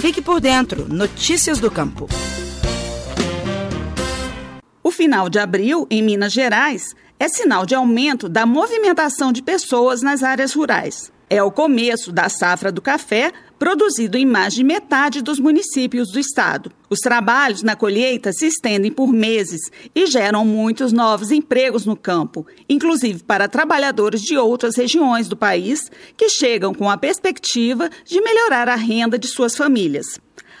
Fique por dentro. Notícias do Campo. O final de abril, em Minas Gerais, é sinal de aumento da movimentação de pessoas nas áreas rurais. É o começo da safra do café, produzido em mais de metade dos municípios do estado. Os trabalhos na colheita se estendem por meses e geram muitos novos empregos no campo, inclusive para trabalhadores de outras regiões do país que chegam com a perspectiva de melhorar a renda de suas famílias.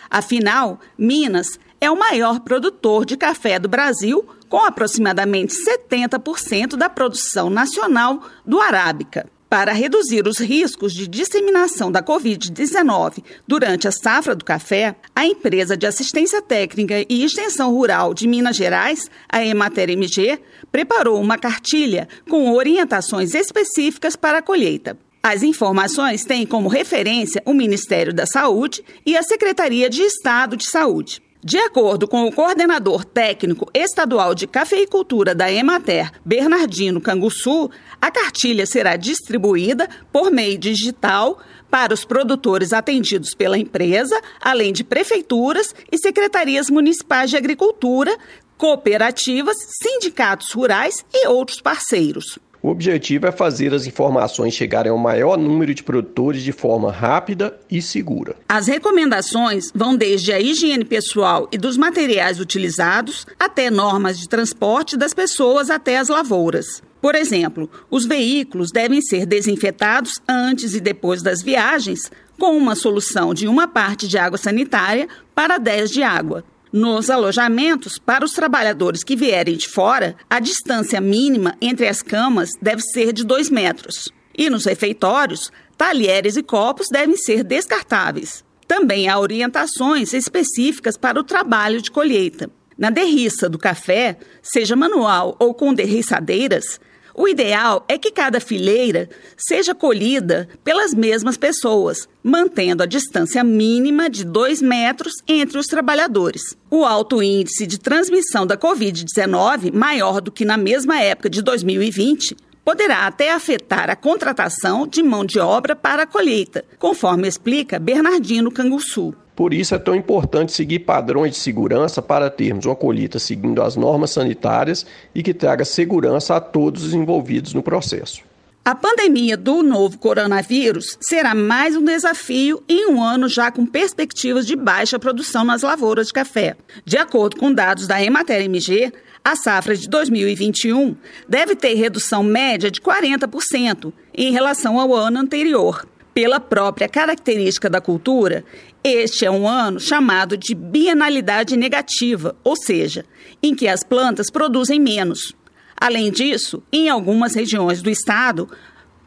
Afinal, Minas é o maior produtor de café do Brasil, com aproximadamente 70% da produção nacional do arábica. Para reduzir os riscos de disseminação da Covid-19 durante a safra do café, a empresa de assistência técnica e extensão rural de Minas Gerais, a Emater MG, preparou uma cartilha com orientações específicas para a colheita. As informações têm como referência o Ministério da Saúde e a Secretaria de Estado de Saúde. De acordo com o coordenador técnico estadual de cafeicultura da Emater, Bernardino Canguçu, a cartilha será distribuída por meio digital para os produtores atendidos pela empresa, além de prefeituras e secretarias municipais de agricultura, cooperativas, sindicatos rurais e outros parceiros. O objetivo é fazer as informações chegarem ao maior número de produtores de forma rápida e segura. As recomendações vão desde a higiene pessoal e dos materiais utilizados até normas de transporte das pessoas até as lavouras. Por exemplo, os veículos devem ser desinfetados antes e depois das viagens com uma solução de uma parte de água sanitária para 10 de água. Nos alojamentos, para os trabalhadores que vierem de fora, a distância mínima entre as camas deve ser de 2 metros. E nos refeitórios, talheres e copos devem ser descartáveis. Também há orientações específicas para o trabalho de colheita. Na derriça do café, seja manual ou com derriçadeiras, o ideal é que cada fileira seja colhida pelas mesmas pessoas, mantendo a distância mínima de 2 metros entre os trabalhadores. O alto índice de transmissão da Covid-19, maior do que na mesma época de 2020, poderá até afetar a contratação de mão de obra para a colheita, conforme explica Bernardino Canguçu. Por isso é tão importante seguir padrões de segurança para termos uma colheita seguindo as normas sanitárias e que traga segurança a todos os envolvidos no processo. A pandemia do novo coronavírus será mais um desafio em um ano já com perspectivas de baixa produção nas lavouras de café. De acordo com dados da Emater MG, a safra de 2021 deve ter redução média de 40% em relação ao ano anterior. Pela própria característica da cultura, este é um ano chamado de bienalidade negativa, ou seja, em que as plantas produzem menos. Além disso, em algumas regiões do estado,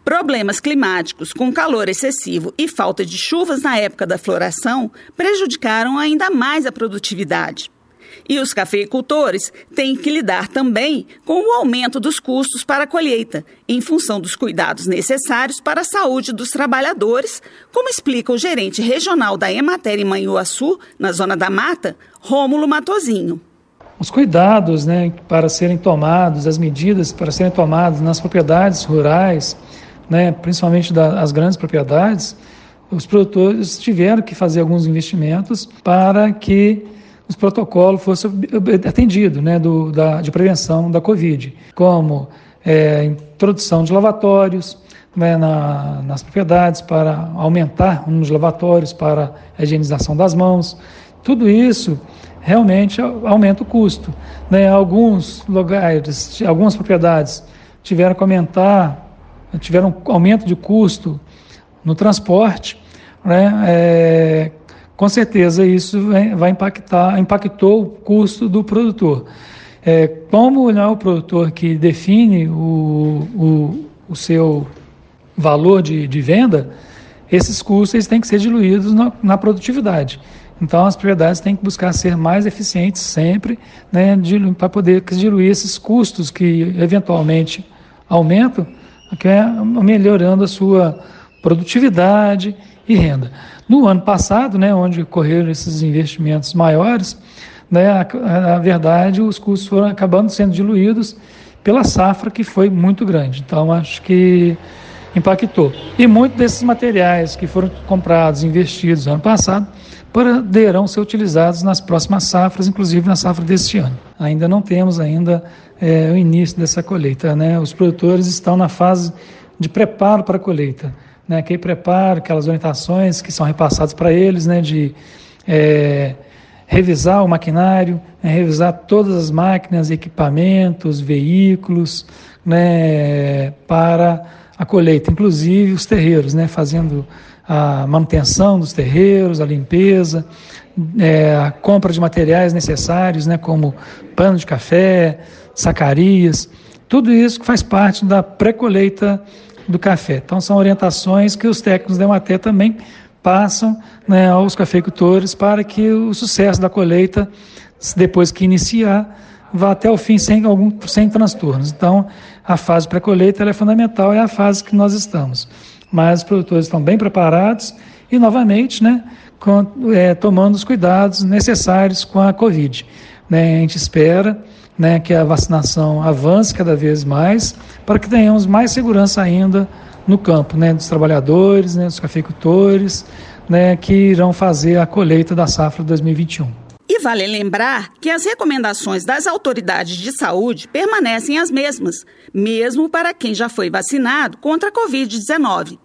problemas climáticos com calor excessivo e falta de chuvas na época da floração prejudicaram ainda mais a produtividade. E os cafeicultores têm que lidar também com o aumento dos custos para a colheita, em função dos cuidados necessários para a saúde dos trabalhadores, como explica o gerente regional da Emater em Manhuaçu, na Zona da Mata, Rômulo Matozinho. Os cuidados né, para serem tomados, as medidas para serem tomadas nas propriedades rurais, né, principalmente das grandes propriedades, os produtores tiveram que fazer alguns investimentos para que os protocolos fossem atendidos né, do, da, de prevenção da Covid, como é, introdução de lavatórios né, na, nas propriedades para aumentar um dos lavatórios para a higienização das mãos. Tudo isso realmente aumenta o custo. Né? Alguns lugares, algumas propriedades tiveram que aumentar, tiveram um aumento de custo no transporte, né? É, com certeza isso vai impactar, impactou o custo do produtor. É, como não é o produtor que define o, o, o seu valor de, de venda, esses custos eles têm que ser diluídos na, na, produtividade. Então as propriedades têm que buscar ser mais eficientes sempre, né, para poder diluir esses custos que eventualmente aumentam, que é melhorando a sua produtividade e renda. No ano passado, né, onde ocorreram esses investimentos maiores, né, na verdade, os custos foram acabando sendo diluídos pela safra que foi muito grande. Então, acho que impactou. E muitos desses materiais que foram comprados investidos no ano passado poderão ser utilizados nas próximas safras, inclusive na safra deste ano. Ainda não temos ainda é, o início dessa colheita. Né? Os produtores estão na fase de preparo para a colheita. Né? Aquele preparo, aquelas orientações que são repassadas para eles, né? de é, revisar o maquinário, né? revisar todas as máquinas, equipamentos, veículos, né? para a colheita, inclusive os terreiros, né? fazendo a manutenção dos terreiros, a limpeza, é, a compra de materiais necessários, né, como pano de café, sacarias, tudo isso que faz parte da pré-colheita do café. Então, são orientações que os técnicos da Ematé também passam né, aos cafeicultores para que o sucesso da colheita, depois que iniciar, vá até o fim sem, algum, sem transtornos. Então, a fase pré-colheita é fundamental, é a fase que nós estamos mas os produtores estão bem preparados e, novamente, né, com, é, tomando os cuidados necessários com a Covid. Né, a gente espera né, que a vacinação avance cada vez mais para que tenhamos mais segurança ainda no campo, né, dos trabalhadores, né, dos cafeicultores, né, que irão fazer a colheita da safra 2021. E vale lembrar que as recomendações das autoridades de saúde permanecem as mesmas, mesmo para quem já foi vacinado contra a Covid-19.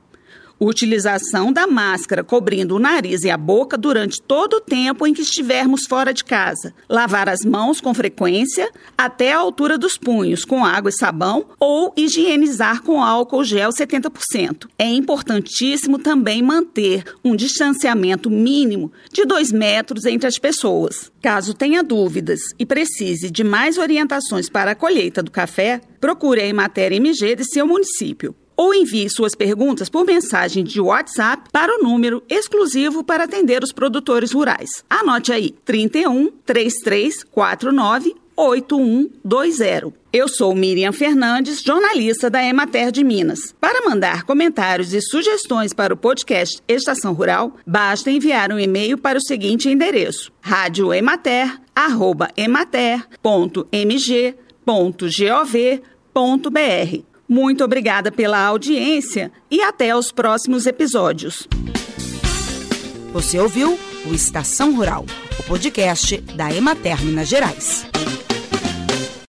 Utilização da máscara cobrindo o nariz e a boca durante todo o tempo em que estivermos fora de casa. Lavar as mãos com frequência até a altura dos punhos com água e sabão ou higienizar com álcool gel 70%. É importantíssimo também manter um distanciamento mínimo de 2 metros entre as pessoas. Caso tenha dúvidas e precise de mais orientações para a colheita do café, procure a Emater MG de seu município ou envie suas perguntas por mensagem de WhatsApp para o número exclusivo para atender os produtores rurais. Anote aí: 31 3349 8120. Eu sou Miriam Fernandes, jornalista da Emater de Minas. Para mandar comentários e sugestões para o podcast Estação Rural, basta enviar um e-mail para o seguinte endereço: radioemater@emater.mg.gov.br. Muito obrigada pela audiência e até os próximos episódios. Você ouviu o Estação Rural, o podcast da Emater Minas Gerais.